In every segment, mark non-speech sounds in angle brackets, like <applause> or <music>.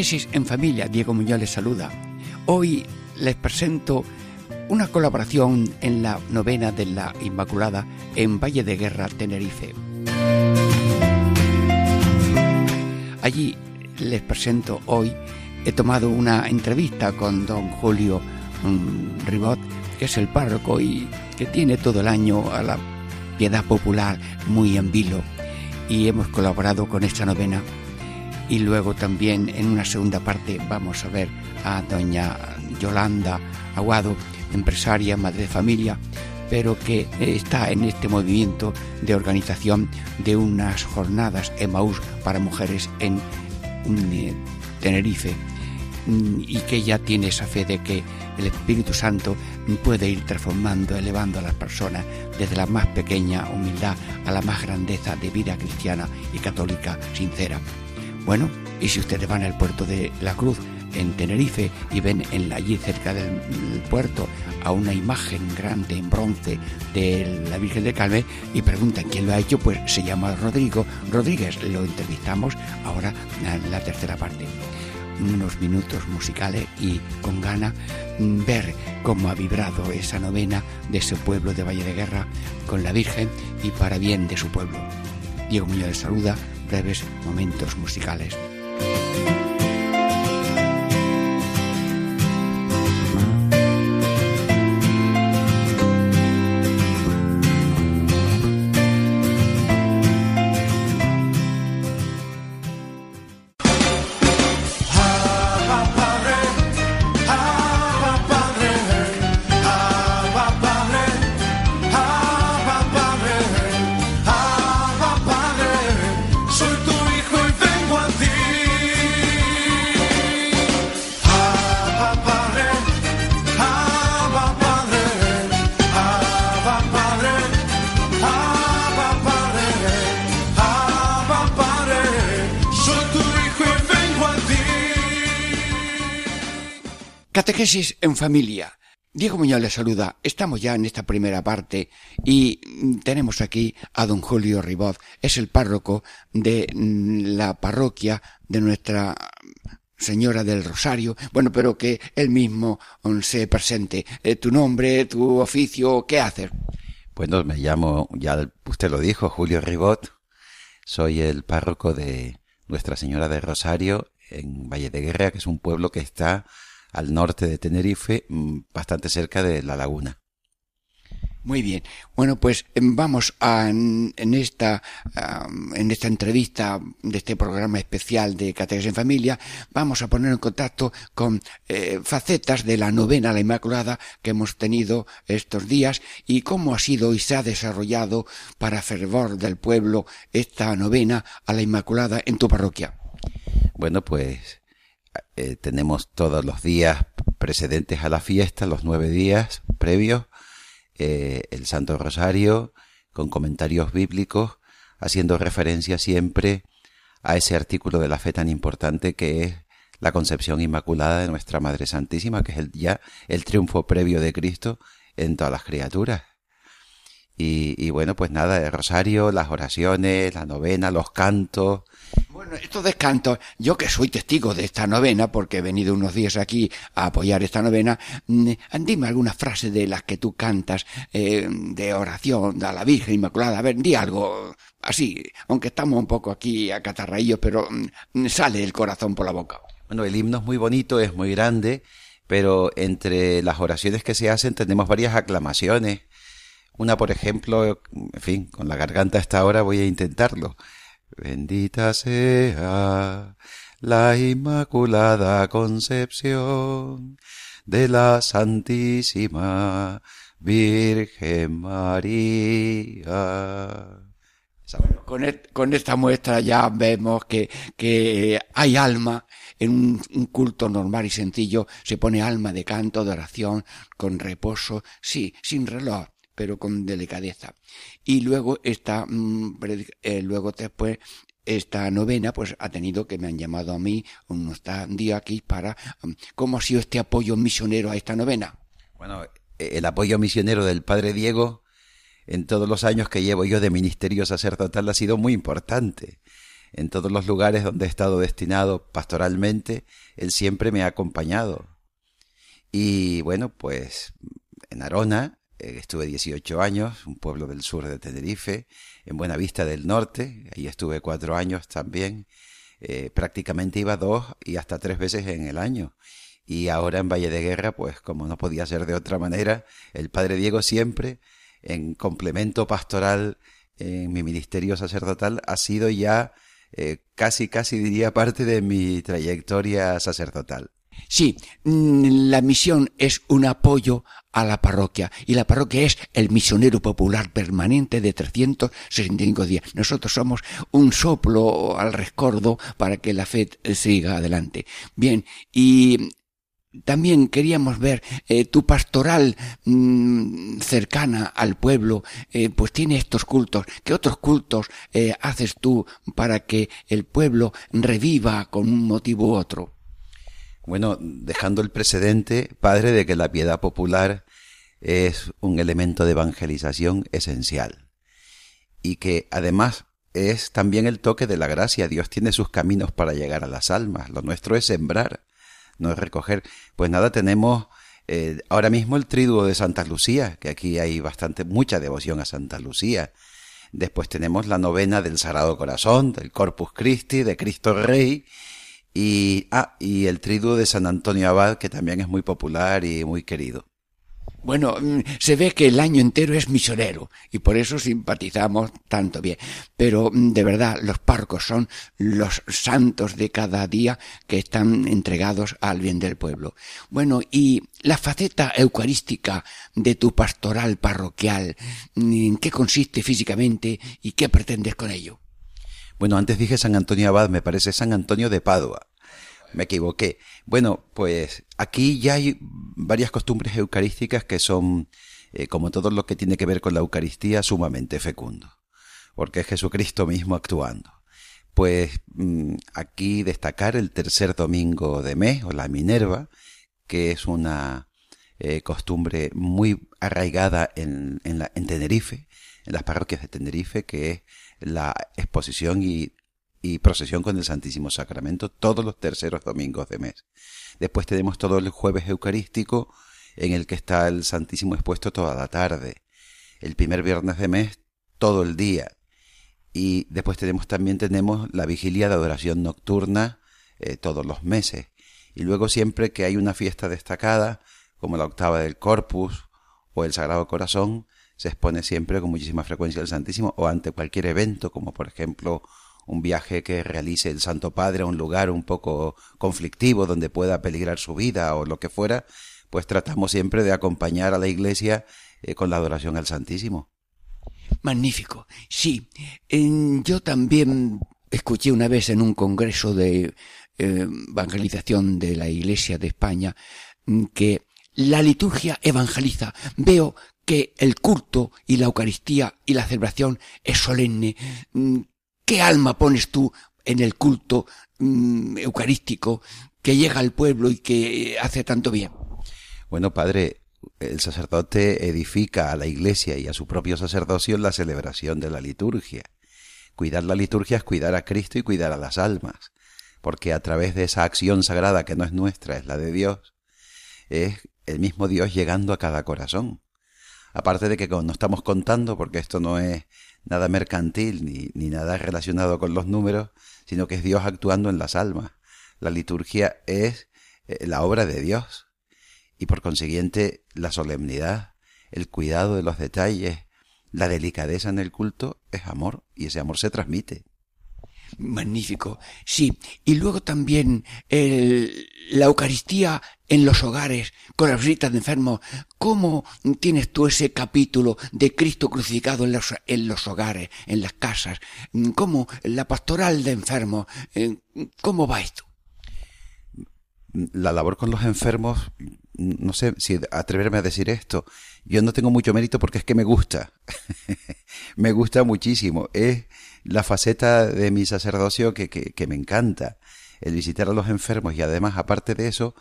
Catequesis en familia, Diego Muñoz les saluda. Hoy les presento una colaboración en la novena de la Inmaculada en Valle de Guerra, Tenerife. Allí les presento hoy, he tomado una entrevista con don Julio mm, Ribot, que es el párroco y que tiene todo el año a la piedad popular muy en vilo, y hemos colaborado con esta novena y luego también en una segunda parte vamos a ver a doña Yolanda Aguado, empresaria, madre de familia, pero que está en este movimiento de organización de unas jornadas Emaús para mujeres en eh, Tenerife mm, y que ya tiene esa fe de que el Espíritu Santo puede ir transformando, elevando a las personas desde la más pequeña humildad a la más grandeza de vida cristiana y católica sincera. Bueno, y si ustedes van al puerto de La Cruz, en Tenerife, y ven en, allí cerca del, puerto a una imagen grande en bronce de la Virgen de Calme y preguntan quién lo ha hecho, pues se llama Rodrigo Rodríguez. Lo entrevistamos ahora en la tercera parte unos minutos musicales y con gana mm, ver cómo ha vibrado esa novena de ese pueblo de Valle de Guerra con la Virgen y para bien de su pueblo. Diego Muñoz saluda, breves momentos musicales. Catequesis en familia. Diego Muñoz le saluda. Estamos ya en esta primera parte y tenemos aquí a don Julio Ribot. Es el párroco de mm, la parroquia de nuestra Señora del Rosario. Bueno, pero que él mismo mm, se presente. Eh, tu nombre, tu oficio, ¿qué haces? Bueno, me llamo, ya usted lo dijo, Julio Ribot. Soy el párroco de Nuestra Señora del Rosario en Valle de Guerra, que es un pueblo que está al norte de Tenerife, mm, bastante cerca de la laguna. Muy bien. Bueno, pues em, vamos a, en, esta, en esta entrevista de este programa especial de Catequesis en Familia, vamos a poner en contacto con eh, facetas de la novena a la Inmaculada que hemos tenido estos días y cómo ha sido y se ha desarrollado para fervor del pueblo esta novena a la Inmaculada en tu parroquia. Bueno, pues eh, tenemos todos los días precedentes a la fiesta, los nueve días previos, eh, el Santo Rosario con comentarios bíblicos, haciendo referencia siempre a ese artículo de la fe tan importante que es la concepción inmaculada de nuestra Madre Santísima, que es el, ya el triunfo previo de Cristo en todas las criaturas. Y, y bueno, pues nada, el rosario, las oraciones, la novena, los cantos, bueno, estos descantos, yo que soy testigo de esta novena, porque he venido unos días aquí a apoyar esta novena, mm, dime alguna frase de las que tú cantas, eh, de oración a la Virgen Inmaculada, a ver, di algo así, aunque estamos un poco aquí a catarraillos, pero mm, sale el corazón por la boca. Bueno, el himno es muy bonito, es muy grande, pero entre las oraciones que se hacen tenemos varias aclamaciones. Una, por ejemplo, en fin, con la garganta hasta ahora voy a intentarlo. Bendita sea la Inmaculada Concepción de la Santísima Virgen María. Con, esta muestra ya vemos que, que hay alma en un, un, culto normal y sencillo, se pone alma de canto, de oración, con reposo, sí, sin reloj, pero con delicadeza. Y luego está, mm, eh, luego después esta novena pues ha tenido que me han llamado a mí un día aquí para mm, cómo ha sido este apoyo misionero a esta novena. Bueno, el apoyo misionero del padre Diego en todos los años que llevo yo de ministerio sacerdotal ha sido muy importante. En todos los lugares donde he estado destinado pastoralmente, él siempre me ha acompañado. Y bueno, pues en Arona eh, estuve 18 años, un pueblo del sur de Tenerife, en Buenavista del Norte, ahí estuve cuatro años también. Eh, prácticamente iba dos y hasta tres veces en el año. Y ahora en Valle de Guerra, pues como no podía ser de otra manera, el Padre Diego siempre en complemento pastoral en mi ministerio sacerdotal ha sido ya eh, casi, casi diría parte de mi trayectoria sacerdotal. Sí, mm, la misión es un apoyo a la parroquia y la parroquia es el misionero popular permanente de 365 días. Nosotros somos un soplo al rescordo para que la fe siga adelante. Bien, y también queríamos ver eh, tu pastoral mm, cercana al pueblo, eh, pues tiene estos cultos. ¿Qué otros cultos eh, haces tú para que el pueblo reviva con un motivo u otro? Bueno, dejando el precedente, padre, de que la piedad popular es un elemento de evangelización esencial y que además es también el toque de la gracia. Dios tiene sus caminos para llegar a las almas. Lo nuestro es sembrar no es recoger. Pues nada, tenemos eh, ahora mismo el triduo de Santa Lucía, que aquí hay bastante, mucha devoción a Santa Lucía. Después tenemos la novena del Sagrado Corazón, del Corpus Christi, de Cristo Rey, y, ah, y el triduo de San Antonio Abad, que también es muy popular y muy querido. Bueno, mm, se ve que el año entero es misionero y por eso simpatizamos tanto bien. Pero mm, de verdad, los parcos son los santos de cada día que están entregados al bien del pueblo. Bueno, y la faceta eucarística de tu pastoral parroquial, mm, ¿en qué consiste físicamente y qué pretendes con ello? Bueno, antes dije San Antonio Abad, me parece San Antonio de Padua me equivoqué. Bueno, pues aquí ya hay varias costumbres eucarísticas que son, eh, como todo lo que tiene que ver con la Eucaristía, sumamente fecundo, porque es Jesucristo mismo actuando. Pues mm, aquí destacar el tercer domingo de mes, o la Minerva, que es una eh, costumbre muy arraigada en, en, la, en Tenerife, en las parroquias de Tenerife, que es la exposición y procesión con el Santísimo Sacramento todos los terceros domingos de mes. Después tenemos todo el jueves eucarístico en el que está el Santísimo expuesto toda la tarde. El primer viernes de mes todo el día. Y después tenemos también tenemos la vigilia de adoración nocturna eh, todos los meses. Y luego siempre que hay una fiesta destacada, como la octava del Corpus o el Sagrado Corazón, se expone siempre con muchísima frecuencia el Santísimo o ante cualquier evento, como por ejemplo un viaje que realice el Santo Padre a un lugar un poco conflictivo donde pueda peligrar su vida o lo que fuera, pues tratamos siempre de acompañar a la Iglesia eh, con la adoración al Santísimo. Magnífico. Sí, yo también escuché una vez en un congreso de eh, evangelización de la Iglesia de España mm, que la liturgia evangeliza. Veo que el culto y la Eucaristía y la celebración es solemne, mm, ¿Qué alma pones tú en el culto mm, eucarístico que llega al pueblo y que hace tanto bien? Bueno, padre, el sacerdote edifica a la iglesia y a su propio sacerdocio en la celebración de la liturgia. Cuidar la liturgia es cuidar a Cristo y cuidar a las almas, porque a través de esa acción sagrada que no es nuestra, es la de Dios, es el mismo Dios llegando a cada corazón. Aparte de que no estamos contando, porque esto no es nada mercantil ni, ni nada relacionado con los números, sino que es Dios actuando en las almas. La liturgia es eh, la obra de Dios y por consiguiente la solemnidad, el cuidado de los detalles, la delicadeza en el culto es amor y ese amor se transmite. Magnífico. Sí. Y luego también el, la Eucaristía en los hogares, con las visitas de enfermos. ¿Cómo tienes tú ese capítulo de Cristo crucificado en los, en los hogares, en las casas? ¿Cómo la pastoral de enfermos? Eh, ¿Cómo va esto? La labor con los enfermos, no sé si atreverme a decir esto, yo no tengo mucho mérito porque es que me gusta. <laughs> me gusta muchísimo. Es la faceta de mi sacerdocio que, que, me encanta. El visitar a los enfermos y además, aparte de eso,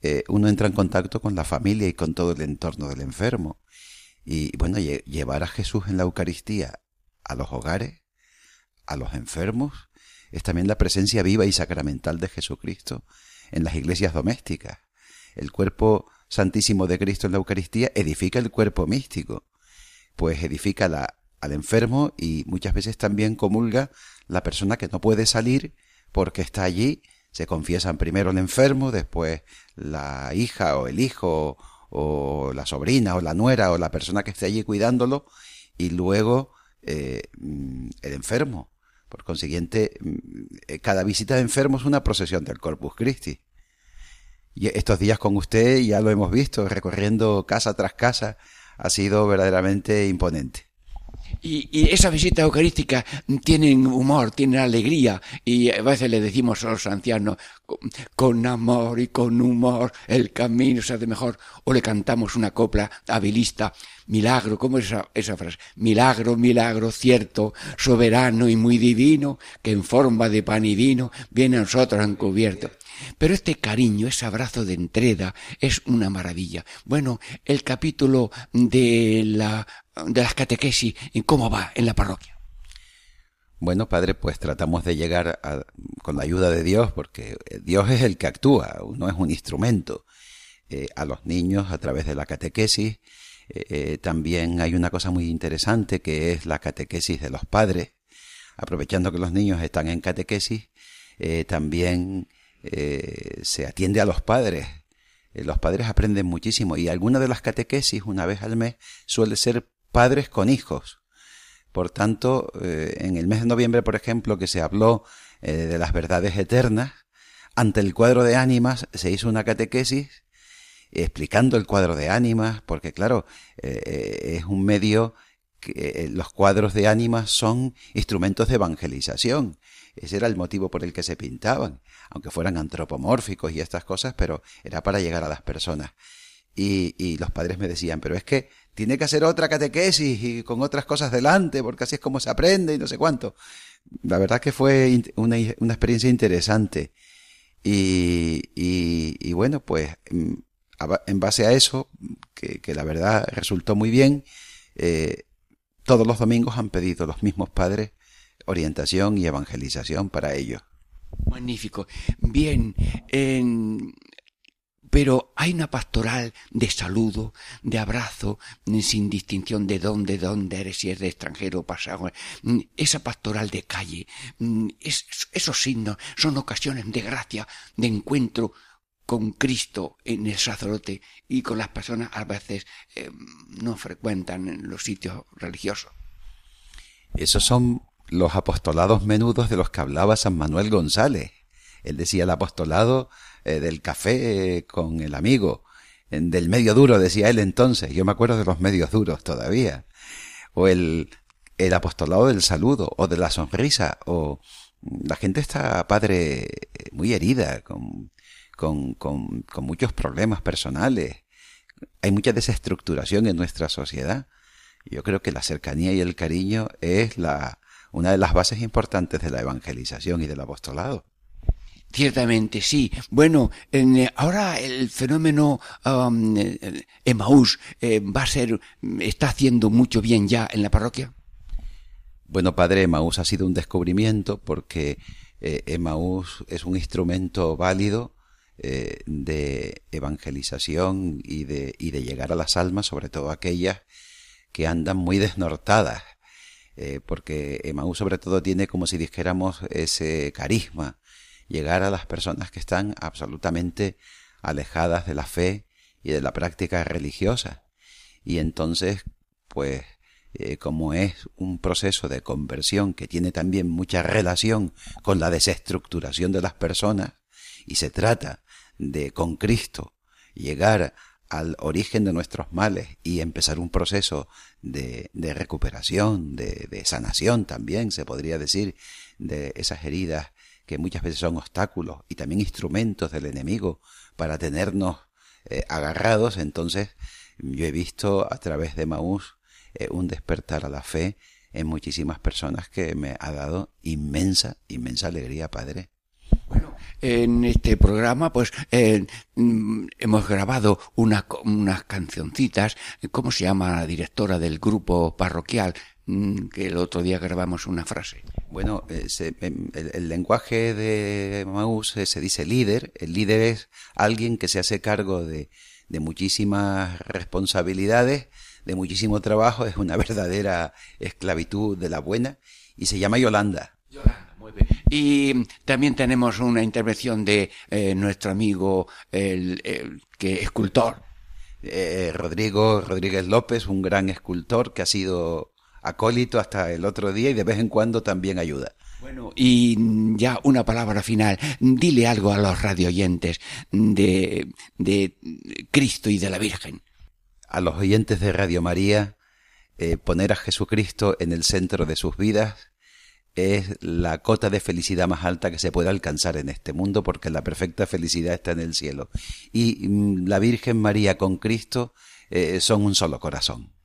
eh, uno entra en contacto con la familia y con todo el entorno del enfermo. Y bueno, llevar a Jesús en la Eucaristía a los hogares, a los enfermos, es también la presencia viva y sacramental de Jesucristo en las iglesias domésticas. El cuerpo santísimo de Cristo en la Eucaristía edifica el cuerpo místico, pues edifica al enfermo y muchas veces también comulga la persona que no puede salir porque está allí. Se confiesan primero el enfermo, después la hija o el hijo o la sobrina o la nuera o la persona que esté allí cuidándolo y luego eh, mm, el enfermo. Por consiguiente, mm, eh, cada visita de enfermo es una procesión del Corpus Christi. Y estos días con usted ya lo hemos visto, recorriendo casa tras casa, ha sido verdaderamente imponente. Y, esa visita eucarística tienen humor, tienen alegría, y a veces le decimos a los ancianos, con amor y con humor el camino se hace mejor, o le cantamos una copla habilista, milagro, ¿cómo es esa, esa frase? Milagro, milagro, cierto, soberano y muy divino, que en forma de pan y vino viene a nosotros encubierto. Pero este cariño, ese abrazo de entrega, es una maravilla. Bueno, el capítulo de la de las catequesis, ¿cómo va en la parroquia? Bueno, padre, pues tratamos de llegar con la ayuda de Dios, porque Dios es el que actúa, uno es un instrumento, eh, a los niños a través de la catequesis. Eh, eh, también hay una cosa muy interesante que es la catequesis de los padres. Aprovechando que los niños están en catequesis, también se atiende a los padres. los padres aprenden muchísimo y alguna de las catequesis, una vez al mes, suele ser padres con hijos. Por tanto, eh, en el mes de noviembre, por ejemplo, que se habló eh, de las verdades eternas, ante el cuadro de ánimas se hizo una catequesis explicando el cuadro de ánimas, porque claro, eh, es un medio que los cuadros de ánimas son instrumentos de evangelización. Ese era el motivo por el que se pintaban, aunque fueran antropomórficos y estas cosas, pero era para llegar a las personas. Y, y los padres me decían, pero es que tiene que hacer otra catequesis y con otras cosas delante, porque así es como se aprende y no sé cuánto. La verdad que fue una, experiencia interesante. Y, y, bueno, pues mm, en base a eso, que, que la verdad resultó muy bien, eh, todos los domingos han pedido los mismos padres orientación y evangelización para ellos. Magnífico. Bien, en, pero hay una pastoral de saludo, de abrazo, sin distinción de dónde, dónde eres, si eres de extranjero o pasado. Mm, esa pastoral de calle, mm, esos signos son ocasiones de gracia, de encuentro con Cristo en el sacerdote y con las personas a veces eh, no frecuentan en los sitios religiosos. Esos son los apostolados menudos de los que hablaba San Manuel González. Él decía el apostolado eh, del café eh, con el amigo, del medio duro, decía él entonces. Yo me acuerdo de los medios duros todavía. O el, el apostolado del saludo, o de la sonrisa, o la gente está, padre, muy herida, con, con, con, con muchos problemas personales. Hay mucha desestructuración en nuestra sociedad. Yo creo que la cercanía y el cariño es la, una de las bases importantes de la evangelización y del apostolado. Ciertamente, sí. Bueno, eh, ahora el fenómeno um, Emaús eh, va a ser, está haciendo mucho bien ya en la parroquia. Bueno, padre, Emaús ha sido un descubrimiento porque eh, Emaús es un instrumento válido de evangelización y de, y de llegar a las almas, sobre todo aquellas que andan muy desnortadas, porque Emaús sobre todo tiene como si dijéramos ese carisma llegar a las personas que están absolutamente alejadas de la fe y de la práctica religiosa. Y entonces, pues, eh, como es un proceso de conversión que tiene también mucha relación con la desestructuración de las personas, y se trata de con Cristo llegar al origen de nuestros males y empezar un proceso de, de recuperación, de, de, sanación también, se podría decir, de esas heridas que muchas veces son obstáculos y también instrumentos del enemigo para tenernos eh, agarrados, entonces yo he visto a través de Maús eh, un despertar a la fe en muchísimas personas que me ha dado inmensa, inmensa alegría, Padre. En este programa, pues eh, hemos grabado unas cancioncitas. ¿Cómo se llama la directora del grupo parroquial? Mm, que el otro día grabamos una frase. Bueno, eh, em, el, lenguaje de Maús se dice líder. El líder es alguien que se hace cargo de, de muchísimas responsabilidades, de muchísimo trabajo, es una <laughs> verdadera esclavitud de la buena y se llama Yolanda. Yolanda, Y también tenemos una intervención de eh, nuestro amigo, el, que escultor. Eh, Rodrigo Rodríguez López, un gran escultor que ha sido acólito hasta el otro día y de vez en cuando también ayuda. Bueno, y ya una palabra final. Dile algo a los radioyentes de, de Cristo y de la Virgen. A los oyentes de Radio María, eh, poner a Jesucristo en el centro de sus vidas es la cota de felicidad más alta que se puede alcanzar en este mundo porque la perfecta felicidad está en el cielo. Y mm, la Virgen María con Cristo eh, son un solo corazón.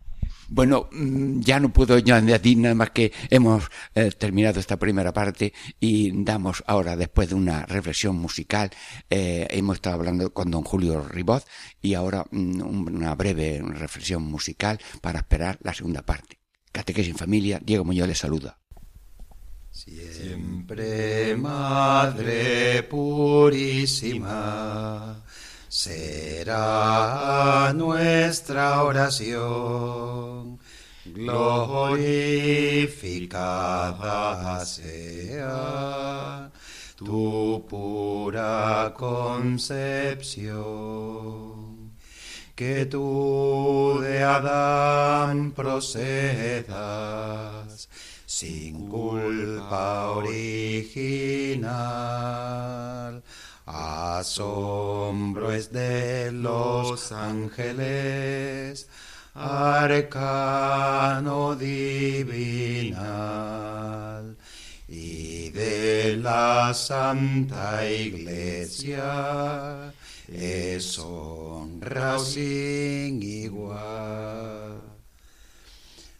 Bueno, mm, ya no puedo añadir nada más que hemos eh, terminado esta primera parte y damos ahora, después de una reflexión musical, eh, hemos estado hablando con don Julio Ribot y ahora mm, una breve reflexión musical para esperar la segunda parte. Catequesis en familia, Diego Muñoz les saluda. Siempre Madre Purísima será nuestra oración. Glorificada sea tu pura concepción. Que tú de Adán procedas sin culpa original. Asombro es de los ángeles, arcano divinal, y de la Santa Iglesia es honra sin igual.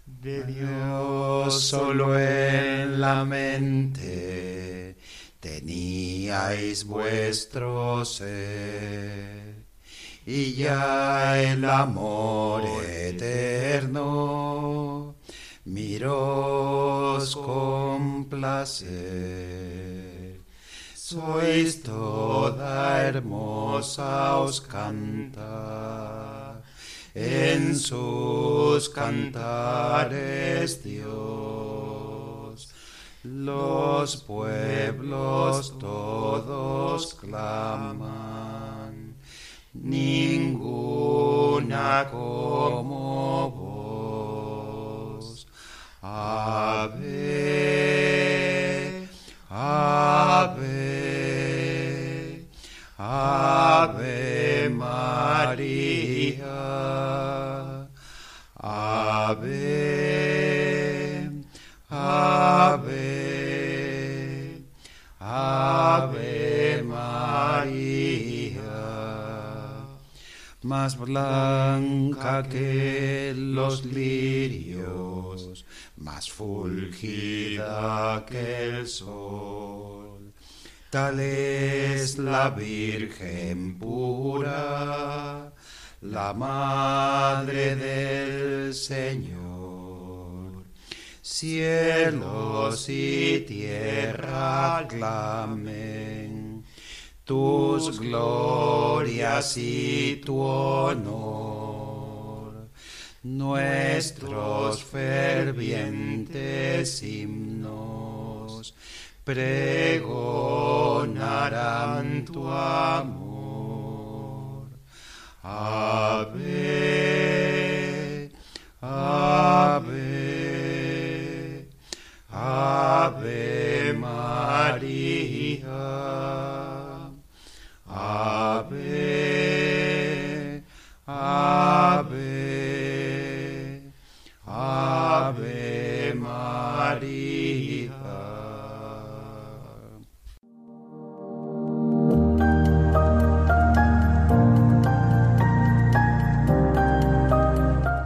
De Dios solo en la mente teníais vuestro ser, y ya el amor eterno miros con placer. Sois toda hermosa, os canta. En sus cantares Dios. Los pueblos todos claman, ninguna como vos. Ave, ave, ave María, ave, ave. Ave María, más blanca que los lirios, más fulgida que el sol. Tal es la Virgen pura, la Madre del Señor Cielos y tierra clamen tus glorias y tu honor. Nuestros fervientes himnos pregonarán tu amor. Ave, ave, ave María.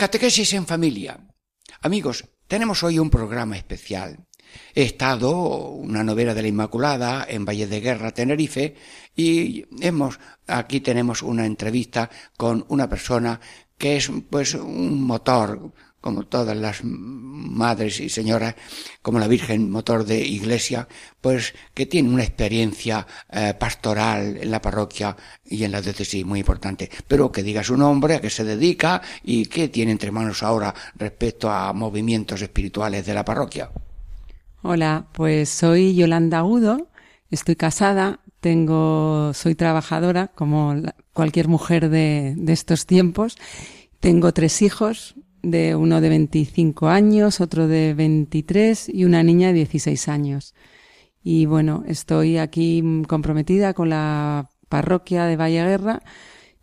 Catequesis en familia. Amigos, tenemos hoy un programa especial. He estado una novela de la Inmaculada en Valle de Guerra, Tenerife, y hemos, aquí tenemos una entrevista con una persona que es pues un motor como todas las madres y señoras, como la Virgen Motor de Iglesia, pues que tiene una experiencia eh, pastoral en la parroquia y en la diócesis muy importante. Pero que diga su nombre, a qué se dedica y qué tiene entre manos ahora respecto a movimientos espirituales de la parroquia. Hola, pues soy Yolanda Agudo, estoy casada, tengo, soy trabajadora como cualquier mujer de, de estos tiempos, tengo tres hijos, de uno de 25 años, otro de 23 y una niña de 16 años. Y bueno, estoy aquí comprometida con la parroquia de Valle Guerra,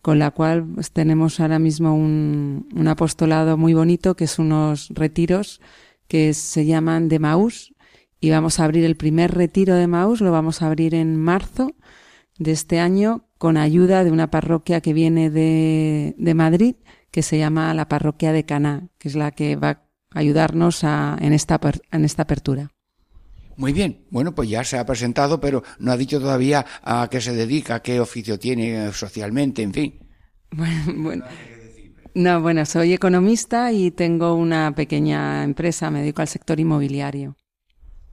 con la cual tenemos ahora mismo un, un, apostolado muy bonito, que es unos retiros que se llaman de Maús. Y vamos a abrir el primer retiro de Maús, lo vamos a abrir en marzo de este año, con ayuda de una parroquia que viene de, de Madrid que se llama la parroquia de Caná, que es la que va a ayudarnos a, en, esta, en esta apertura. Muy bien, bueno, pues ya se ha presentado, pero no ha dicho todavía a qué se dedica, qué oficio tiene socialmente, en fin. <laughs> Bueno, bueno. No, bueno, soy economista y tengo una pequeña empresa, me dedico al sector inmobiliario.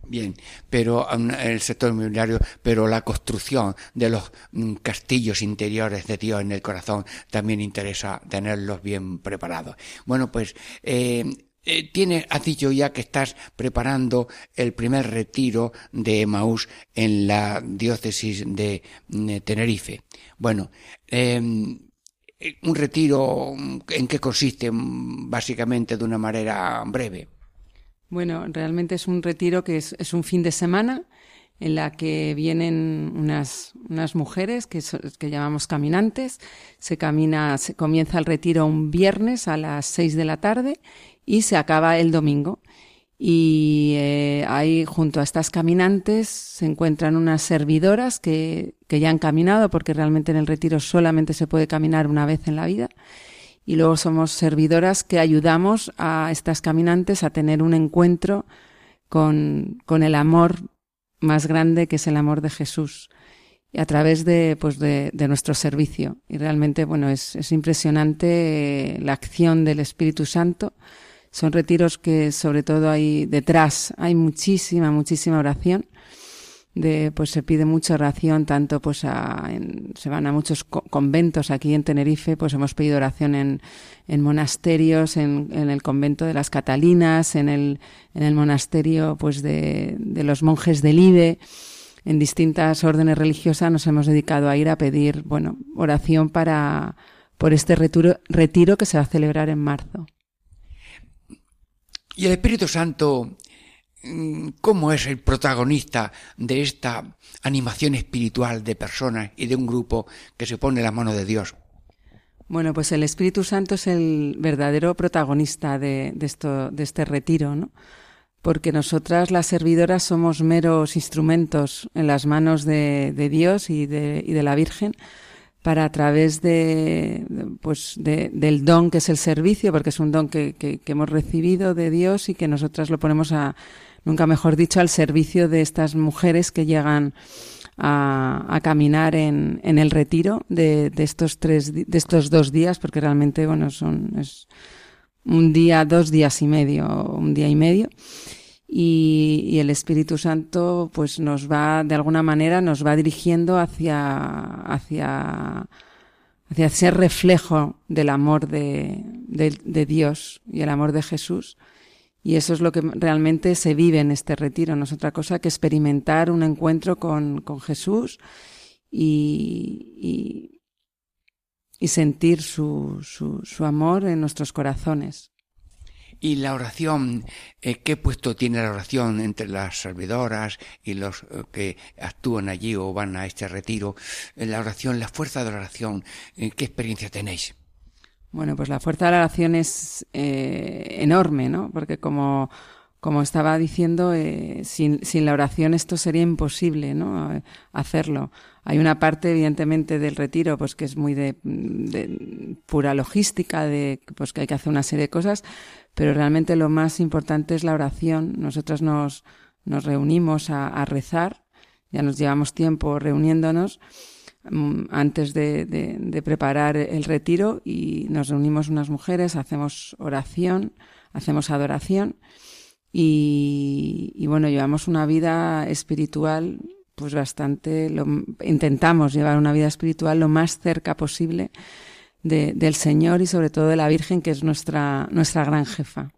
Bien, pero um, el sector inmobiliario, pero la construcción de los mm, castillos interiores de Dios en el corazón también interesa tenerlos bien preparados. Bueno, pues eh, eh, tiene, has dicho ya que estás preparando el primer retiro de Maús en la diócesis de, mm, Tenerife. Bueno, em, eh, un retiro, ¿en qué consiste? Básicamente de una manera breve. Bueno, realmente es un retiro que es, un fin de semana en la que vienen unas, unas mujeres que, que llamamos caminantes. Se camina, se comienza el retiro un viernes a las seis de la tarde y se acaba el domingo. Y eh, ahí, junto a estas caminantes, se encuentran unas servidoras que, que ya han caminado, porque realmente en el retiro solamente se puede caminar una vez en la vida y luego somos servidoras que ayudamos a estas caminantes a tener un encuentro con, con el amor más grande que es el amor de Jesús a través de, pues de, de, nuestro servicio. Y realmente, bueno, es, es impresionante eh, la acción del Espíritu Santo. Son retiros que sobre todo hay detrás, hay muchísima, muchísima oración de pues se pide mucha oración tanto pues a, se van a muchos conventos aquí en Tenerife pues hemos pedido oración en, en monasterios en, el convento de las Catalinas en el monasterio pues de, los monjes del IBE en distintas órdenes religiosas nos hemos dedicado a ir a pedir bueno oración para por este retiro, retiro que se va a celebrar en marzo. Y el Espíritu Santo cómo es el protagonista de esta animación espiritual de personas y de un grupo que se pone la mano de Dios. Bueno, pues el Espíritu Santo es el verdadero protagonista de, de, este retiro, ¿no? Porque nosotras, las servidoras, somos meros instrumentos en las manos de, de Dios y de, y de, la Virgen para a través de, pues de, del don que es el servicio, porque es un don que, que hemos recibido de Dios y que nosotras lo ponemos a, nunca mejor dicho, al servicio de estas mujeres que llegan a, a caminar en, en, el retiro de, de, estos tres, de estos dos días, porque realmente, bueno, son, es un día, dos días y medio, un día y medio. Y, y, el Espíritu Santo, pues nos va, de alguna manera, nos va dirigiendo hacia, hacia, hacia ese reflejo del amor de, de, de Dios y el amor de Jesús y eso es lo que realmente se vive en este retiro, no es otra cosa que experimentar un encuentro con, con Jesús y, y, sentir su, su, amor en nuestros corazones. Y la oración, eh, ¿qué puesto tiene la oración entre las servidoras y los eh, que actúan allí o van a este retiro? Eh, la oración, la fuerza de la oración, ¿qué experiencia tenéis? Bueno, pues la fuerza de la oración es eh, enorme, ¿no? Porque como, como estaba diciendo, eh, sin, sin, la oración esto sería imposible, ¿no? Hacerlo. Hay una parte, evidentemente, del retiro, pues que es muy de, de, pura logística, de pues que hay que hacer una serie de cosas, pero realmente lo más importante es la oración. Nosotros nos, nos reunimos a, a rezar, ya nos llevamos tiempo reuniéndonos antes de, de, de, preparar el retiro y nos reunimos unas mujeres, hacemos oración, hacemos adoración y, y bueno, llevamos una vida espiritual pues bastante, lo, intentamos llevar una vida espiritual lo más cerca posible de, del Señor y sobre todo de la Virgen que es nuestra, nuestra gran jefa.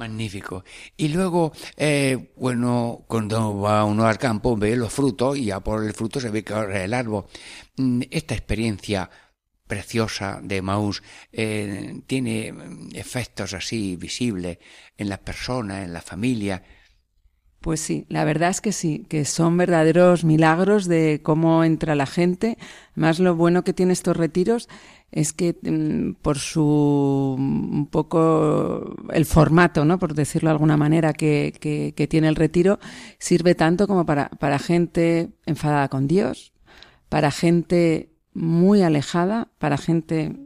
Magnífico. Y luego, eh, bueno, cuando va uno al campo ve los frutos y ya por el fruto se ve que el árbol. Mm, esta experiencia preciosa de Maús eh, tiene efectos así visibles en las personas, en la familia. Pues sí, la verdad es que sí, que son verdaderos milagros de cómo entra la gente. Más lo bueno que tiene estos retiros es que mm, por su un poco el formato, ¿no? Por decirlo de alguna manera, que, que, que tiene el retiro, sirve tanto como para, para gente enfadada con Dios, para gente muy alejada, para gente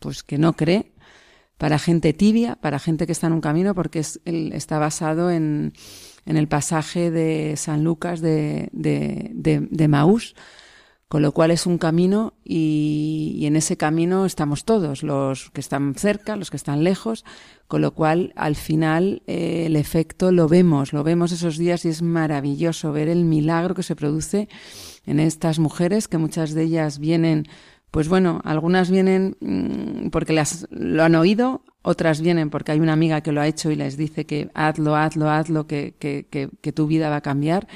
pues que no cree, para gente tibia, para gente que está en un camino, porque es, está basado en, en el pasaje de San Lucas de, de, de, de Maús, con lo cual es un camino y, y, en ese camino estamos todos, los que están cerca, los que están lejos, con lo cual al final eh, el efecto lo vemos, lo vemos esos días y es maravilloso ver el milagro que se produce en estas mujeres, que muchas de ellas vienen, pues bueno, algunas vienen mmm, porque las, lo han oído, otras vienen porque hay una amiga que lo ha hecho y les dice que hazlo, hazlo, hazlo, que, que, que, que tu vida va a cambiar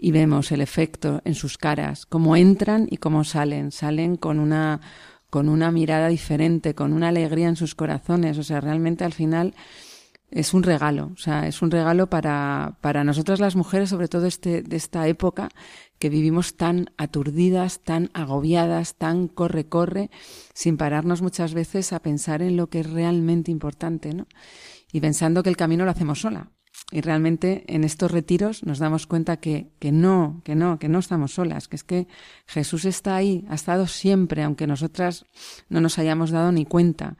y vemos el efecto en sus caras, cómo entran y cómo salen. Salen con una, con una mirada diferente, con una alegría en sus corazones. O sea, realmente al final es un regalo. O sea, es un regalo para, para nosotras las mujeres, sobre todo este, de esta época que vivimos tan aturdidas, tan agobiadas, tan corre, corre, sin pararnos muchas veces a pensar en lo que es realmente importante, ¿no? Y pensando que el camino lo hacemos sola y realmente en estos retiros nos damos cuenta que, que no, que no, que no estamos solas, que es que Jesús está ahí, ha estado siempre, aunque nosotras no nos hayamos dado ni cuenta.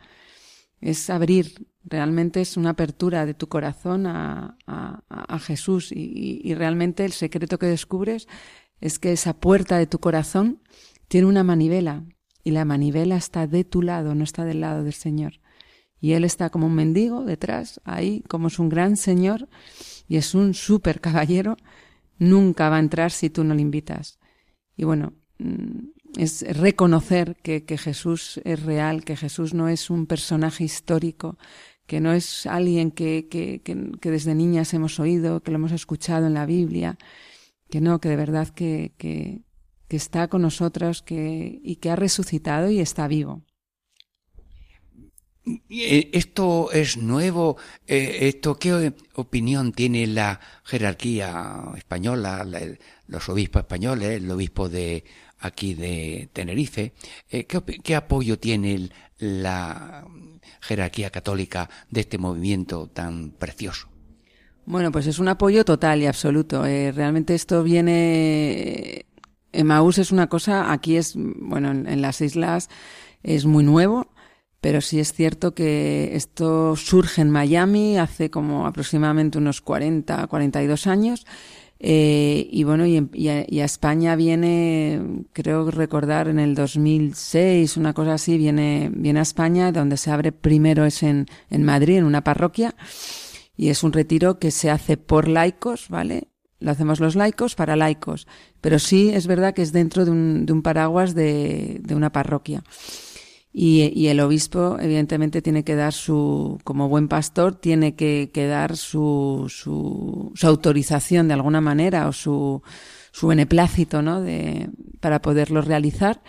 Es abrir, realmente es una apertura de tu corazón a, a, a Jesús y, y realmente el secreto que descubres es que esa puerta de tu corazón tiene una manivela y la manivela está de tu lado, no está del lado del Señor. Y él está como un mendigo detrás, ahí, como es un gran señor y es un súper caballero, nunca va a entrar si tú no le invitas. Y bueno, mm, es reconocer que, que Jesús es real, que Jesús no es un personaje histórico, que no es alguien que, que, que, desde niñas hemos oído, que lo hemos escuchado en la Biblia, que no, que de verdad que está con nosotros que, y que ha resucitado y está vivo. Eh, ¿Esto es nuevo? Eh, ¿Esto qué opinión tiene la jerarquía española, los obispos españoles, el obispo de aquí de Tenerife? Eh, ¿Qué, apoyo tiene la jerarquía católica de este movimiento tan precioso? Bueno, pues es un apoyo total y absoluto. Eh, realmente esto viene. Emmaús es una cosa, aquí es, bueno, en, en las islas es muy nuevo pero sí es cierto que esto surge en Miami hace como aproximadamente unos 40, 42 años. Eh, y bueno, y, y, a, y, a, España viene, creo recordar, en el 2006, una cosa así, viene, viene a España, donde se abre primero es en, en Madrid, en una parroquia, y es un retiro que se hace por laicos, ¿vale? Lo hacemos los laicos para laicos, pero sí es verdad que es dentro de un, de un paraguas de, de una parroquia. Y, y, el obispo, evidentemente, tiene que dar su, como buen pastor, tiene que, que dar su, su, su, autorización de alguna manera o su, su beneplácito, ¿no? De, para poderlo realizar.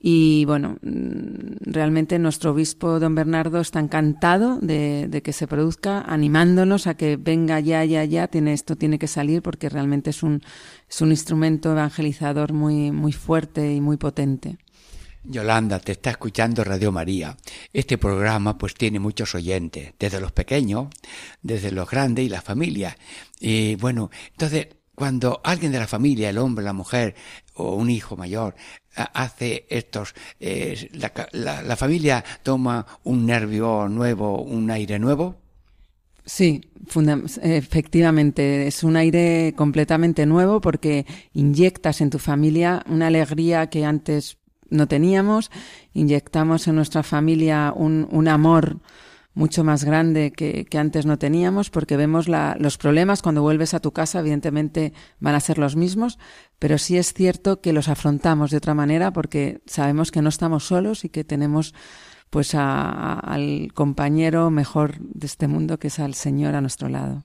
Y bueno, mm, realmente nuestro obispo don Bernardo está encantado de, de, que se produzca, animándonos a que venga ya, ya, ya, tiene, esto tiene que salir porque realmente es un, es un instrumento evangelizador muy, muy fuerte y muy potente. Yolanda, te está escuchando Radio María. Este programa pues tiene muchos oyentes, desde los pequeños, desde los grandes y la familia. Y bueno, entonces cuando alguien de la familia, el hombre, la mujer o un hijo mayor, hace estos, eh, la familia toma un nervio nuevo, un aire nuevo. Sí, efectivamente, es un aire completamente nuevo porque inyectas en tu familia una alegría que antes no teníamos, inyectamos en nuestra familia un, un amor mucho más grande que, que, antes no teníamos, porque vemos la, los problemas cuando vuelves a tu casa, evidentemente van a ser los mismos, pero sí es cierto que los afrontamos de otra manera porque sabemos que no estamos solos y que tenemos pues a, al compañero mejor de este mundo que es al Señor a nuestro lado.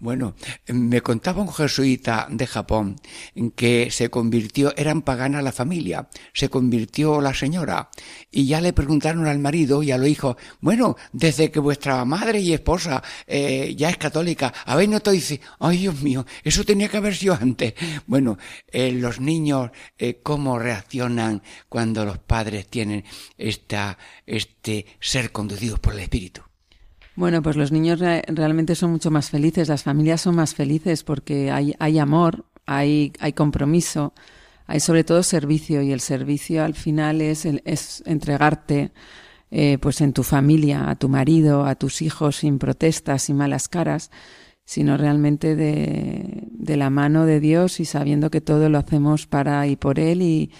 Bueno, me contaba un jesuita de Japón que se convirtió, eran pagana la familia, se convirtió la señora y ya le preguntaron al marido y a los hijos, bueno, desde que vuestra madre y esposa eh, ya es católica, habéis notado y dice, ay Dios mío, eso tenía que haber sido antes. Bueno, eh, los niños, eh, cómo reaccionan cuando los padres tienen esta, este ser conducidos por el Espíritu. Bueno, pues los niños re realmente son mucho más felices, las familias son más felices porque hay, hay amor, hay, hay compromiso, hay sobre todo servicio y el servicio al final es, el, es entregarte eh, pues en tu familia, a tu marido, a tus hijos sin protestas, sin malas caras, sino realmente de, de la mano de Dios y sabiendo que todo lo hacemos para y por Él y,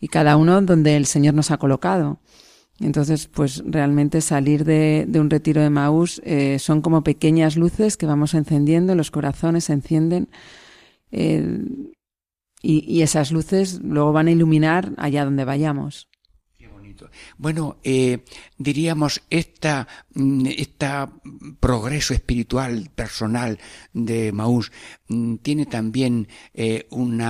y cada uno donde el Señor nos ha colocado. Entonces, pues realmente salir de, de un retiro de Maús eh, son como pequeñas luces que vamos encendiendo, los corazones se encienden eh, y, y, esas luces luego van a iluminar allá donde vayamos. Qué bonito. Bueno, eh, diríamos, esta, mm, esta progreso espiritual personal de Maús mm, tiene también un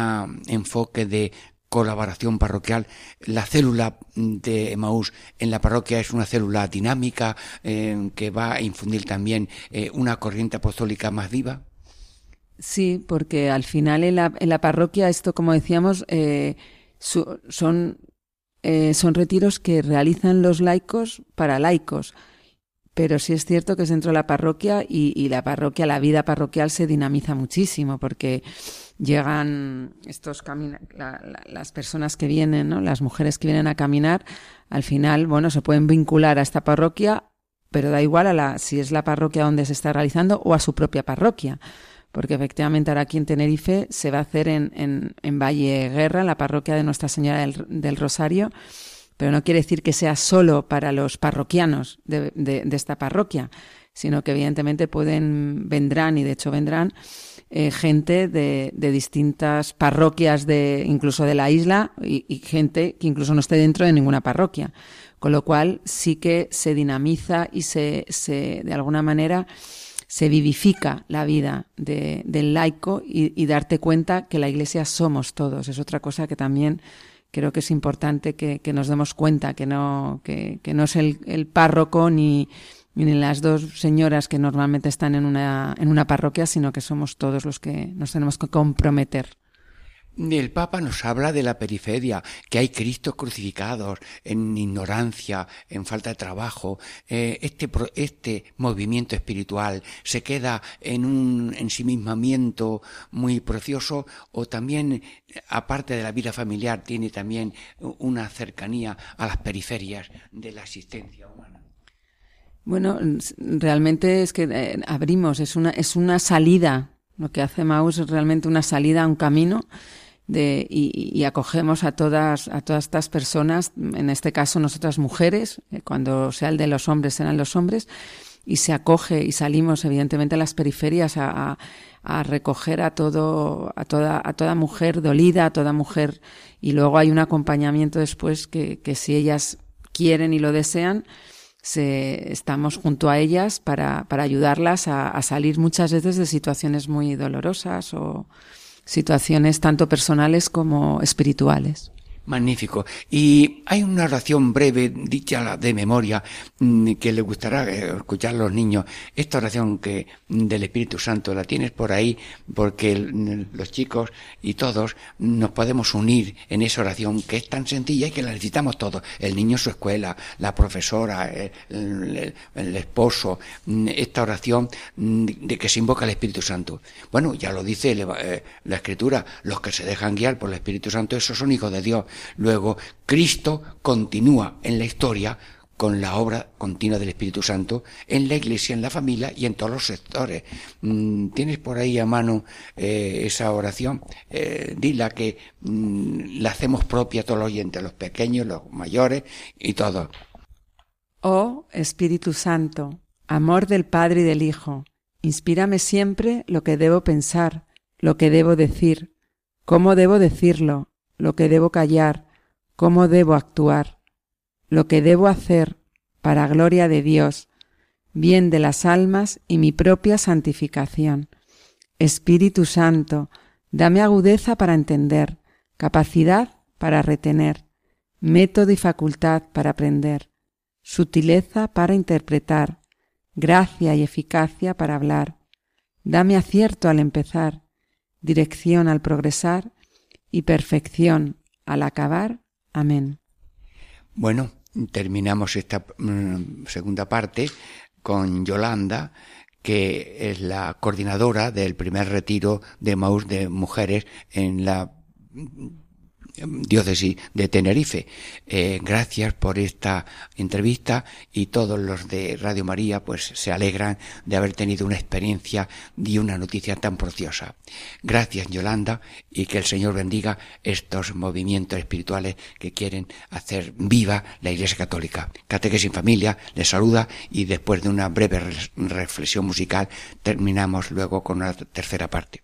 enfoque de colaboración parroquial. La célula de Emaús en la parroquia es una célula dinámica eh, que va a infundir también eh, una corriente apostólica más viva. Sí, porque al final en la, en la parroquia esto, como decíamos, eh, son, son retiros que realizan los laicos para laicos pero sí es cierto que es dentro de la parroquia y, la parroquia, la vida parroquial se dinamiza muchísimo porque llegan estos las personas que vienen, ¿no? las mujeres que vienen a caminar, al final, bueno, se pueden vincular a esta parroquia, pero da igual a la, si es la parroquia donde se está realizando o a su propia parroquia. Porque efectivamente ahora aquí en Tenerife se va a hacer en, en, en Valle Guerra, en la parroquia de Nuestra Señora del Rosario, pero no quiere decir que sea solo para los parroquianos de, esta parroquia, sino que evidentemente pueden, vendrán, y de hecho vendrán, eh, gente de, distintas parroquias de, incluso de la isla, y, gente que incluso no esté dentro de ninguna parroquia. Con lo cual sí que se dinamiza y se, se de alguna manera, se vivifica la vida de, del laico y darte cuenta que la iglesia somos todos. Es otra cosa que también creo que es importante que, que nos demos cuenta que no, que, que no es el, el párroco ni, ni las dos señoras que normalmente están en una, en una parroquia, sino que somos todos los que nos tenemos que comprometer. El Papa nos habla de la periferia, que hay Cristos crucificados en ignorancia, en falta de trabajo. Eh, este, este movimiento espiritual se queda en un ensimismamiento muy precioso o también, aparte de la vida familiar, tiene también una cercanía a las periferias de la existencia humana. Bueno, realmente es que eh, abrimos, es una, es una salida. Lo que hace Maus es realmente una salida a un camino de, y, y, acogemos a todas, a todas estas personas, en este caso nosotras mujeres, eh, cuando sea el de los hombres serán los hombres, y se acoge y salimos evidentemente a las periferias a, a, recoger a todo, a toda, a toda mujer dolida, a toda mujer, y luego hay un acompañamiento después que, que si ellas quieren y lo desean, se, estamos junto a ellas para, para ayudarlas a, a salir muchas veces de situaciones muy dolorosas o, situaciones tanto personales como espirituales. Magnífico. Y hay una oración breve, dicha de memoria, mm, que le gustará eh, escuchar a los niños. Esta oración que mm, del Espíritu Santo la tienes por ahí porque mm, los chicos y todos nos podemos unir en esa oración que es tan sencilla y que la necesitamos todos. El niño en su escuela, la profesora, eh, el, el esposo. Esta oración de que se invoca el Espíritu Santo. Bueno, ya lo dice eh, la Escritura. Los que se dejan guiar por el Espíritu Santo, esos son hijos de Dios. Luego, Cristo continúa en la historia con la obra continua del Espíritu Santo en la iglesia, en la familia y en todos los sectores. Mm, ¿Tienes por ahí a mano eh, esa oración? Eh, dila que mm, la hacemos propia a todos los oyentes, los pequeños, los mayores y todos. Oh Espíritu Santo, amor del Padre y del Hijo, inspírame siempre lo que debo pensar, lo que debo decir, cómo debo decirlo, lo que debo callar, cómo debo actuar, lo que debo hacer para gloria de Dios, bien de las almas y mi propia santificación. Espíritu Santo, dame agudeza para entender, capacidad para retener, método y facultad para aprender, sutileza para interpretar, gracia y eficacia para hablar. Dame acierto al empezar, dirección al progresar y perfección al acabar. Amén. Bueno, terminamos esta mm, segunda parte con Yolanda, que es la coordinadora del primer retiro de Maús de mujeres en la diócesis de Tenerife. Eh, gracias por esta entrevista y todos los de Radio María pues se alegran de haber tenido una experiencia y una noticia tan preciosa. Gracias Yolanda y que el Señor bendiga estos movimientos espirituales que quieren hacer viva la Iglesia Católica. Catequesis en familia les saluda y después de una breve reflexión musical terminamos luego con la tercera parte.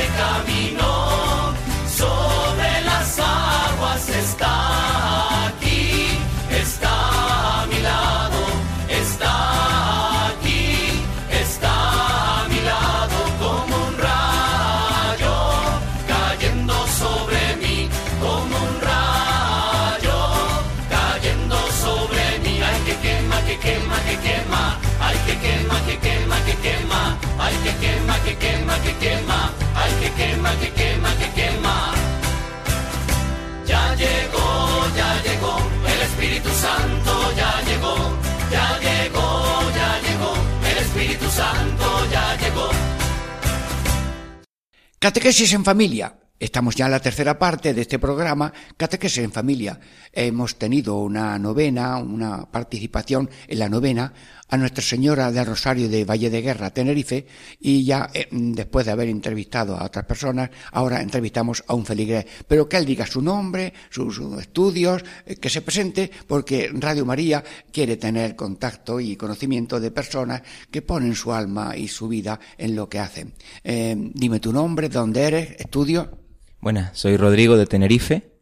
Catequesis en familia. Estamos ya en la tercera parte de este programa, Catequesis en Familia. Hemos tenido una novena, una participación en la novena a Nuestra Señora del Rosario de Valle de Guerra, Tenerife, y ya eh, después de haber entrevistado a otras personas, ahora entrevistamos a un feligrés. Pero que él diga su nombre, sus, estudios, eh, que se presente, porque Radio María quiere tener contacto y conocimiento de personas que ponen su alma y su vida en lo que hacen. Eh, dime tu nombre, dónde eres, estudio. Buenas, soy Rodrigo de Tenerife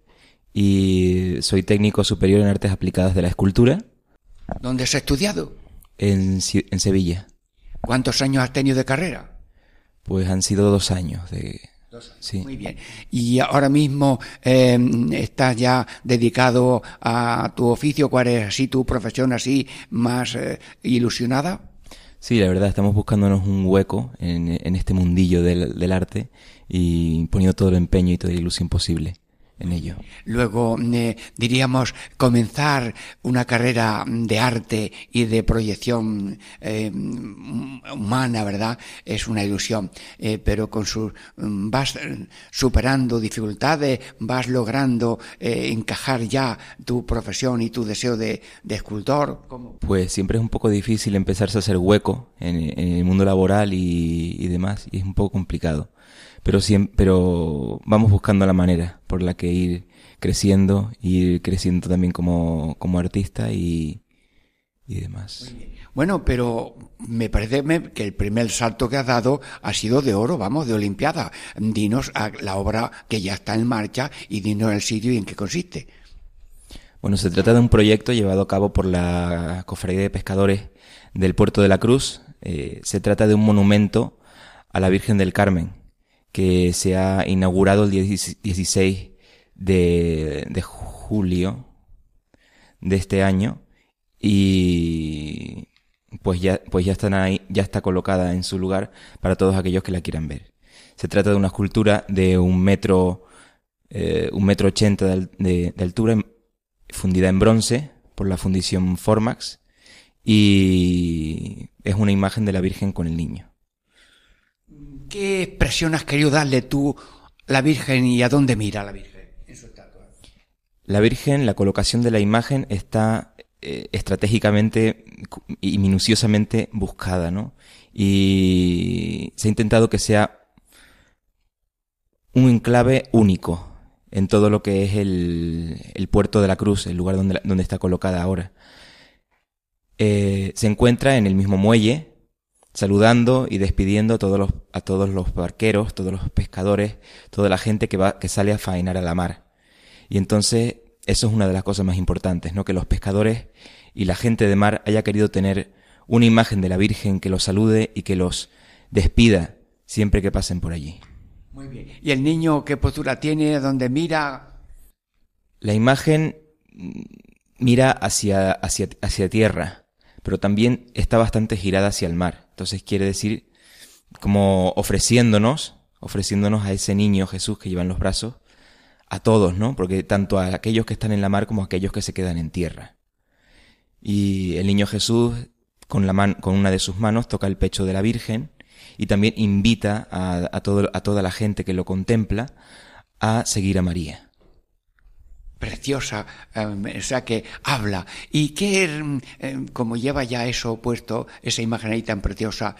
y soy técnico superior en artes aplicadas de la escultura. ¿Dónde has estudiado? En, en Sevilla. ¿Cuántos años has tenido de carrera? Pues han sido dos años de... Dos años. Sí. Muy bien. ¿Y ahora mismo eh, estás ya dedicado a tu oficio? ¿Cuál es así tu profesión así más eh, ilusionada? Sí, la verdad, estamos buscándonos un hueco en, en este mundillo del, del arte y poniendo todo el empeño y toda la ilusión posible en ello. Luego, eh, diríamos, comenzar una carrera de arte y de proyección eh, humana, ¿verdad? Es una ilusión, eh, pero con su, vas superando dificultades, vas logrando eh, encajar ya tu profesión y tu deseo de, de escultor. ¿Cómo? Pues siempre es un poco difícil empezarse a hacer hueco en, en el mundo laboral y, y demás, y es un poco complicado pero, siempre, pero vamos buscando la manera por la que ir creciendo, ir creciendo también como, como artista y, y demás. Bueno, pero me parece que el primer salto que has dado ha sido de oro, vamos, de Olimpiada. Dinos a la obra que ya está en marcha y dinos el sitio y en qué consiste. Bueno, se trata de un proyecto llevado a cabo por la Cofradía de Pescadores del Puerto de la Cruz. Eh, se trata de un monumento a la Virgen del Carmen, que se ha inaugurado el 16 de, julio de este año y pues ya, pues ya están ahí, ya está colocada en su lugar para todos aquellos que la quieran ver. Se trata de una escultura de un metro, eh, un metro ochenta de, de, altura, fundida en bronce por la fundición Formax y es una imagen de la Virgen con el niño. ¿Qué expresión has querido darle tú a la Virgen y a dónde mira la Virgen en su estatua? La Virgen, la colocación de la imagen está eh, estratégicamente y minuciosamente buscada, ¿no? Y se ha intentado que sea un enclave único en todo lo que es el, el puerto de la Cruz, el lugar donde, donde está colocada ahora. Eh, se encuentra en el mismo muelle saludando y despidiendo a todos los, a todos los barqueros, todos los pescadores, toda la gente que va, que sale a faenar a la mar. Y entonces, eso es una de las cosas más importantes, ¿no? Que los pescadores y la gente de mar haya querido tener una imagen de la Virgen que los salude y que los despida siempre que pasen por allí. Muy bien. ¿Y el niño qué postura tiene? ¿Dónde mira? La imagen mira hacia, hacia, hacia tierra, pero también está bastante girada hacia el mar. Entonces quiere decir como ofreciéndonos, ofreciéndonos a ese niño Jesús que lleva en los brazos, a todos, ¿no? Porque tanto a aquellos que están en la mar como a aquellos que se quedan en tierra. Y el niño Jesús con, la man, con una de sus manos toca el pecho de la Virgen y también invita a, todo, a toda la gente que lo contempla a seguir a María preciosa, eh, o sea, que habla. ¿Y qué, eh, como lleva ya eso puesto, esa imagen ahí tan preciosa,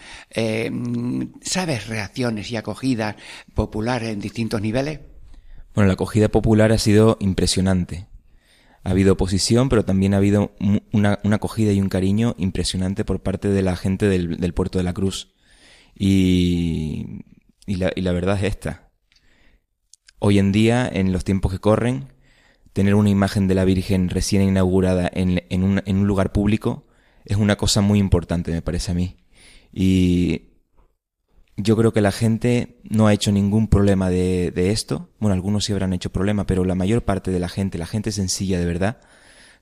sabes reacciones y acogidas populares en distintos niveles? Bueno, la acogida popular ha sido impresionante. Ha habido oposición, pero también ha habido una, una acogida y un cariño impresionante por parte de la gente del, del Puerto de la Cruz. Y, y, la, y la verdad es esta. Hoy en día, en los tiempos que corren, tener una imagen de la Virgen recién inaugurada en, un lugar público es una cosa muy importante, me parece a mí. Y yo creo que la gente no ha hecho ningún problema de, de, esto. Bueno, algunos sí habrán hecho problema, pero la mayor parte de la gente, la gente sencilla de verdad,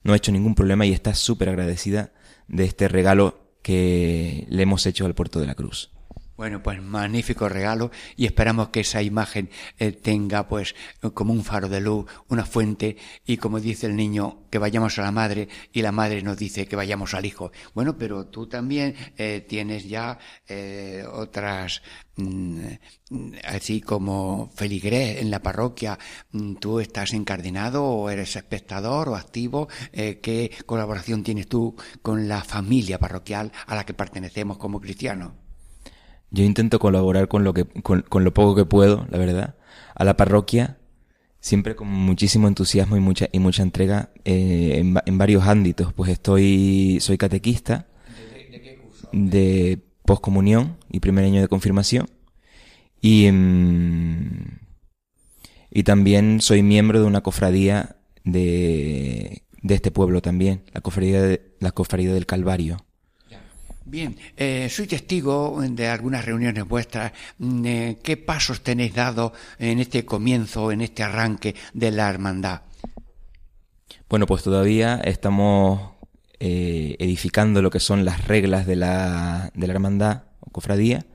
no ha hecho ningún problema y está súper agradecida de este regalo que le hemos hecho al Puerto de la Cruz. Bueno, pues magnífico regalo y esperamos que esa imagen eh, tenga pues como un faro de luz, una fuente y como dice el niño que vayamos a la madre y la madre nos dice que vayamos al hijo. Bueno, pero tú también eh, tienes ya eh, otras mm, así como feligrés en la parroquia, mm, tú estás encardinado o eres espectador o activo, ¿qué colaboración tienes tú con la familia parroquial a la que pertenecemos como cristianos? Yo intento colaborar con lo, que, con, lo poco que puedo, la verdad, a la parroquia, siempre con muchísimo entusiasmo y mucha, y mucha entrega eh, en, en, varios ámbitos. Pues estoy, soy catequista de, poscomunión y primer año de confirmación. Y, mm, y también soy miembro de una cofradía de, de este pueblo también, la cofradía, de, la cofradía del Calvario. Bien, eh, soy testigo de algunas reuniones vuestras. Mm, eh, ¿Qué pasos tenéis dado en este comienzo, en este arranque de la hermandad? Bueno, pues todavía estamos eh, edificando lo que son las reglas de la, de la hermandad o cofradía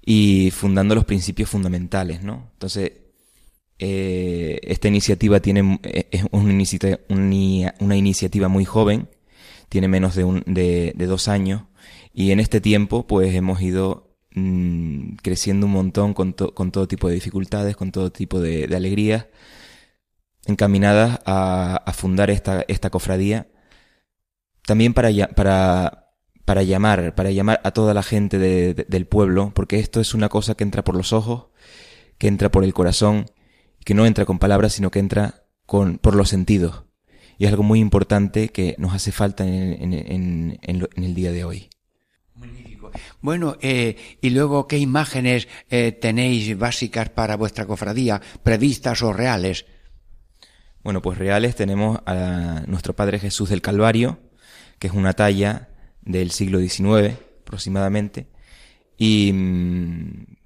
y fundando los principios fundamentales, ¿no? Entonces, esta iniciativa tiene es una, una, iniciativa muy joven, tiene menos de, un, de, de dos años y en este tiempo, pues hemos ido mm, creciendo un montón con, todo tipo de dificultades, con todo tipo de, alegrías, encaminadas a, fundar esta, esta cofradía. También para, para, para llamar, para llamar a toda la gente del pueblo, porque esto es una cosa que entra por los ojos, que entra por el corazón, que no entra con palabras, sino que entra con, por los sentidos. Y es algo muy importante que nos hace falta en, en, en el día de hoy. Bueno, eh, y luego, ¿qué imágenes eh, tenéis básicas para vuestra cofradía, previstas o reales? Bueno, pues reales tenemos a nuestro Padre Jesús del Calvario, que es una talla del siglo XIX aproximadamente, y mm,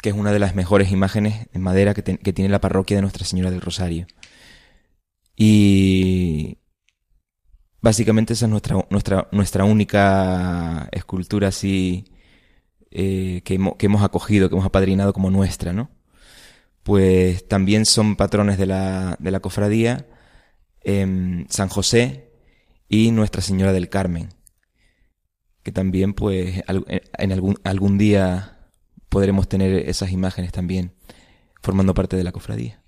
que es una de las mejores imágenes en madera que, que tiene la parroquia de Nuestra Señora del Rosario. Y Básicamente esa es nuestra, nuestra, nuestra única escultura así eh, que, hemos acogido, que hemos apadrinado como nuestra, ¿no? Pues también son patrones de la, de la cofradía em, San José y Nuestra Señora del Carmen, que también pues en algún, algún día podremos tener esas imágenes también formando parte de la cofradía.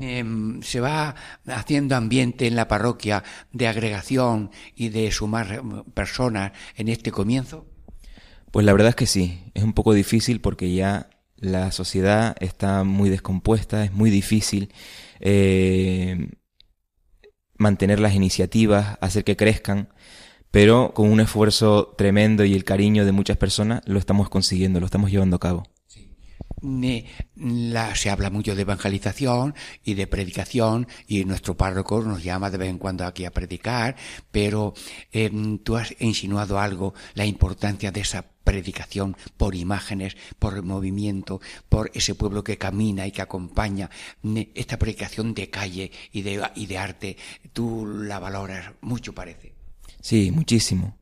Em, se va haciendo ambiente en la parroquia de agregación y de sumar em, personas en este comienzo? Pues la verdad es que sí, es un poco difícil porque ya la sociedad está muy descompuesta, es muy difícil eh, mantener las iniciativas, hacer que crezcan, pero con un esfuerzo tremendo y el cariño de muchas personas lo estamos consiguiendo, lo estamos llevando a cabo la, se habla mucho de evangelización y de predicación y nuestro párroco nos llama de vez en cuando aquí a predicar, pero em, tú has insinuado algo, la importancia de esa predicación por imágenes, por movimiento, por ese pueblo que camina y que acompaña. Esta predicación de calle y de, y de arte, tú la valoras mucho, parece. Sí, muchísimo.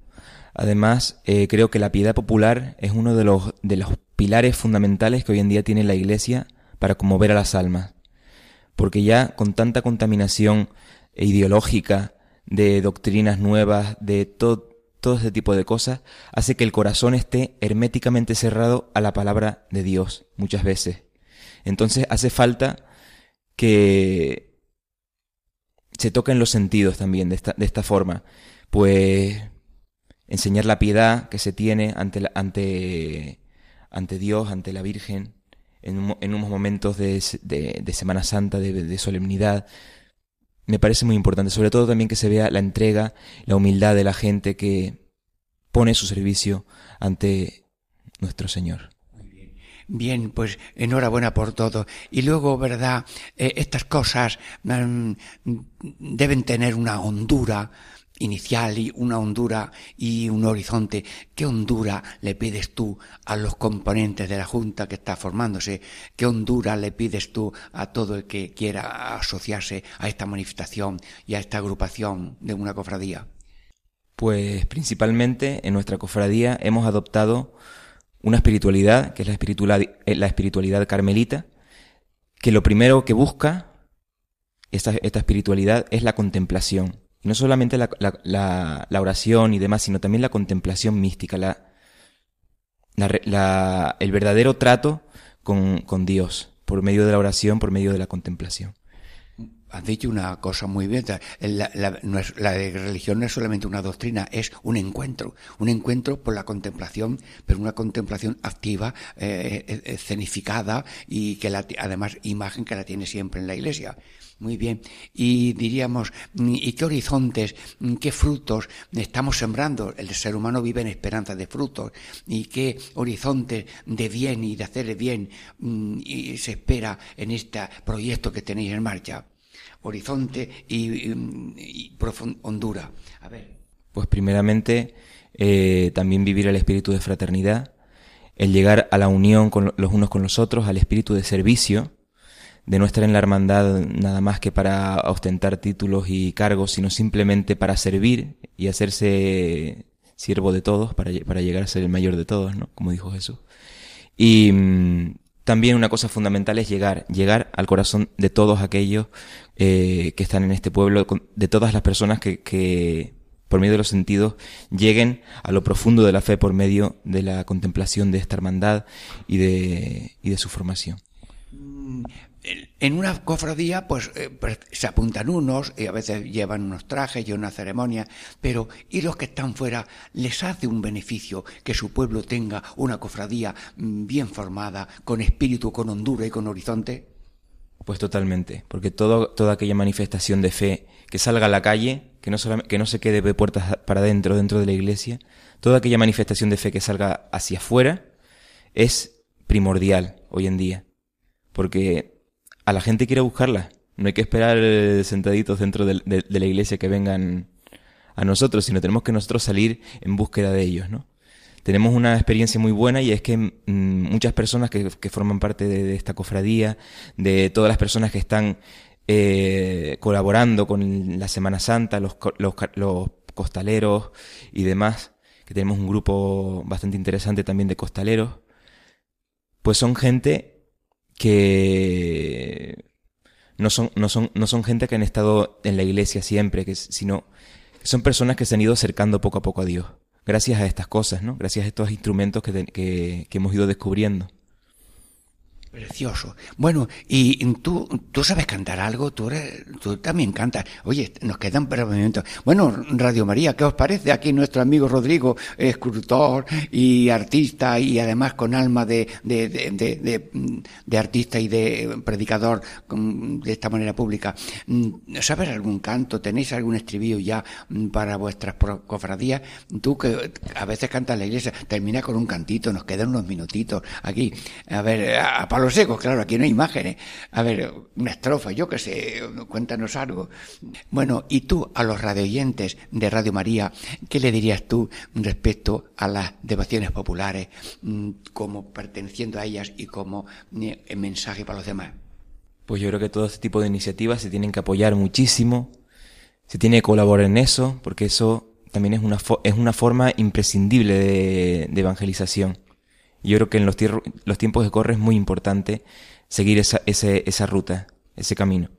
Además, eh, creo que la piedad popular es uno de los, de los pilares fundamentales que hoy en día tiene la Iglesia para conmover a las almas. Porque ya con tanta contaminación ideológica, de doctrinas nuevas, de todo, todo ese tipo de cosas, hace que el corazón esté herméticamente cerrado a la palabra de Dios muchas veces. Entonces hace falta que se toquen los sentidos también de esta, de esta forma. Pues enseñar la piedad que se tiene ante, ante ante Dios, ante la Virgen, en, unos momentos de, Semana Santa, de, solemnidad. Me parece muy importante, sobre todo también que se vea la entrega, la humildad de la gente que pone su servicio ante nuestro Señor. Bien, pues enhorabuena por todo. Y luego, ¿verdad? Eh, estas cosas mm, deben tener una hondura inicial y una hondura y un horizonte. ¿Qué hondura le pides tú a los componentes de la Junta que está formándose? ¿Qué hondura le pides tú a todo el que quiera asociarse a esta manifestación y a esta agrupación de una cofradía? Pues principalmente en nuestra cofradía hemos adoptado una espiritualidad, que es la espiritualidad, eh, la espiritualidad carmelita, que lo primero que busca esta, esta espiritualidad es la contemplación. No solamente la, la, la, oración y demás, sino también la contemplación mística, la, la, el verdadero trato con, con Dios, por medio de la oración, por medio de la contemplación. Has dicho una cosa muy bien. La, religión no es solamente una doctrina, es un encuentro. Un encuentro por la contemplación, pero una contemplación activa, eh, escenificada y que la, además imagen que la tiene siempre en la iglesia. Muy bien. Y diríamos, ¿y qué horizontes, qué frutos estamos sembrando? El ser humano vive en esperanza de frutos. ¿Y qué horizontes de bien y de hacer bien mm, y se espera en este proyecto que tenéis en marcha? Horizonte y, y, Honduras. A ver. Pues primeramente, eh, también vivir el espíritu de fraternidad, el llegar a la unión con los unos con los otros, al espíritu de servicio, de no estar en la hermandad nada más que para ostentar títulos y cargos, sino simplemente para servir y hacerse siervo de todos, para, para llegar a ser el mayor de todos, ¿no? Como dijo Jesús. Y mm, también una cosa fundamental es llegar, llegar al corazón de todos aquellos eh, que están en este pueblo, de todas las personas que, por medio de los sentidos, lleguen a lo profundo de la fe por medio de la contemplación de esta hermandad y de, y de su formación. En una cofradía, pues, eh, pues, se apuntan unos y a veces llevan unos trajes y una ceremonia, pero ¿y los que están fuera les hace un beneficio que su pueblo tenga una cofradía mm, bien formada, con espíritu, con hondura y con horizonte? Pues totalmente, porque todo, toda aquella manifestación de fe que salga a la calle, que no, que no se quede de puertas para adentro, dentro de la iglesia, toda aquella manifestación de fe que salga hacia afuera es primordial hoy en día, porque a la gente quiere buscarla. No hay que esperar eh, sentaditos dentro de, la iglesia que vengan a nosotros, sino tenemos que nosotros salir en búsqueda de ellos, ¿no? Tenemos una experiencia muy buena y es que mm, muchas personas que, forman parte de, esta cofradía, de todas las personas que están eh, colaborando con la Semana Santa, los, los, los costaleros y demás, que tenemos un grupo bastante interesante también de costaleros, pues son gente que no son, no son, no son gente que han estado en la iglesia siempre, que, sino son personas que se han ido acercando poco a poco a Dios. Gracias a estas cosas, ¿no? Gracias a estos instrumentos que, que, que hemos ido descubriendo. Precioso. Bueno, y tú, tú sabes cantar algo, tú, eres, tú también cantas. Oye, nos quedan momentos. Bueno, Radio María, ¿qué os parece? Aquí nuestro amigo Rodrigo, escultor y artista y además con alma de, de, de, de, artista y de predicador de esta manera pública. ¿Sabes algún canto? ¿Tenéis algún estribillo ya para vuestras cofradías? Tú que a veces cantas en la iglesia, termina con un cantito, nos quedan unos minutitos aquí. A ver, a los secos, claro, aquí no hay imágenes. A ver, una estrofa, yo qué sé, cuéntanos algo. Bueno, y tú, a los radioyentes de Radio María, ¿qué le dirías tú respecto a las devociones populares, mm, como perteneciendo a ellas y como eh, mensaje para los demás? Pues yo creo que todo este tipo de iniciativas se tienen que apoyar muchísimo, se tiene que colaborar en eso, porque eso también es una, es una forma imprescindible de evangelización. Yo creo que en los, los tiempos que corre es muy importante seguir esa, ese, esa ruta, ese camino.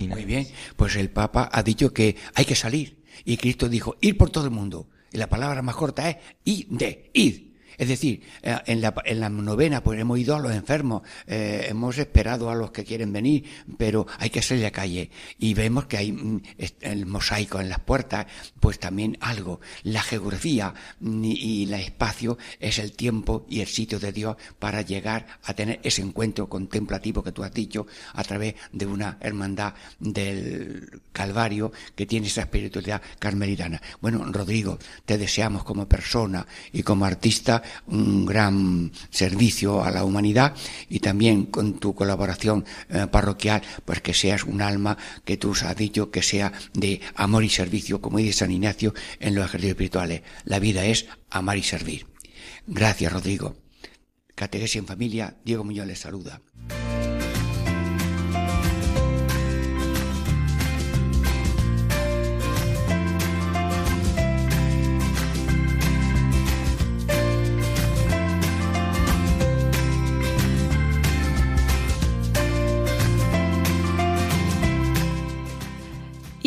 Muy bien, pues el Papa ha dicho que hay que salir. Y Cristo dijo, ir por todo el mundo. Y la palabra más corta es ir de, ir. Es decir, eh, en la, en la novena pues hemos ido a los enfermos, eh, hemos esperado a los que quieren venir, pero hay que salir a la calle y vemos que hay mm, el mosaico en las puertas, pues también algo. La geografía mm, y, el espacio es el tiempo y el sitio de Dios para llegar a tener ese encuentro contemplativo que tú has dicho a través de una hermandad del Calvario que tiene esa espiritualidad carmelitana. Bueno, Rodrigo, te deseamos como persona y como artista un gran servicio a la humanidad y también con tu colaboración eh, parroquial, pues que seas un alma que tú has dicho que sea de amor y servicio, como dice San Ignacio en los ejercicios espirituales. La vida es amar y servir. Gracias, Rodrigo. Catequesis en familia, Diego Muñoz les saluda.